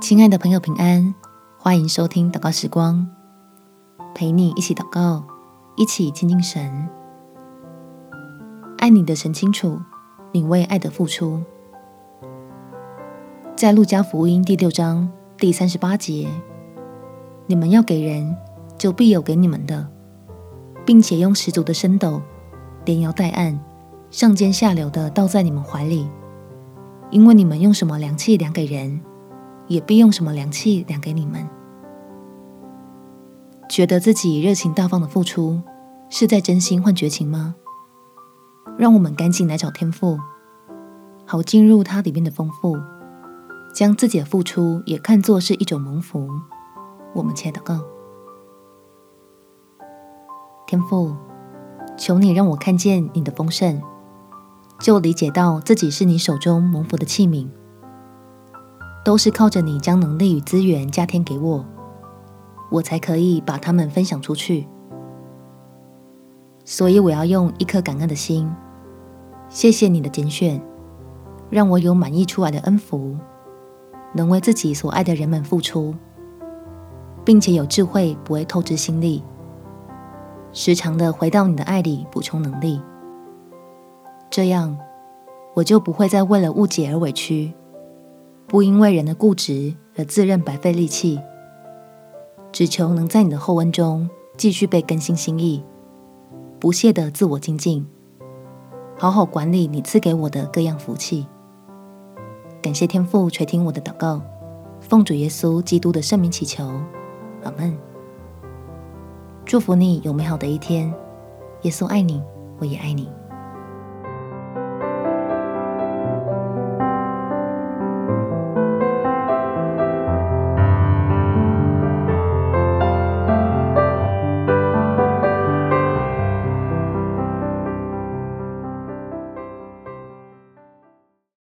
亲爱的朋友，平安，欢迎收听祷告时光，陪你一起祷告，一起亲近神。爱你的神清楚，你为爱的付出。在路加福音第六章第三十八节，你们要给人，就必有给你们的，并且用十足的升斗，连摇带按，上尖下流的倒在你们怀里。因为你们用什么量器量给人，也必用什么量器量给你们。觉得自己热情大方的付出，是在真心换绝情吗？让我们赶紧来找天赋，好进入它里面的丰富，将自己的付出也看作是一种蒙福。我们且祷告：天赋，求你让我看见你的丰盛。就理解到自己是你手中蒙福的器皿，都是靠着你将能力与资源加添给我，我才可以把它们分享出去。所以我要用一颗感恩的心，谢谢你的拣选，让我有满意出来的恩福，能为自己所爱的人们付出，并且有智慧不会透支心力，时常的回到你的爱里补充能力。这样，我就不会再为了误解而委屈，不因为人的固执而自认白费力气，只求能在你的厚恩中继续被更新心意，不懈的自我精进，好好管理你赐给我的各样福气。感谢天父垂听我的祷告，奉主耶稣基督的圣名祈求，阿门。祝福你有美好的一天，耶稣爱你，我也爱你。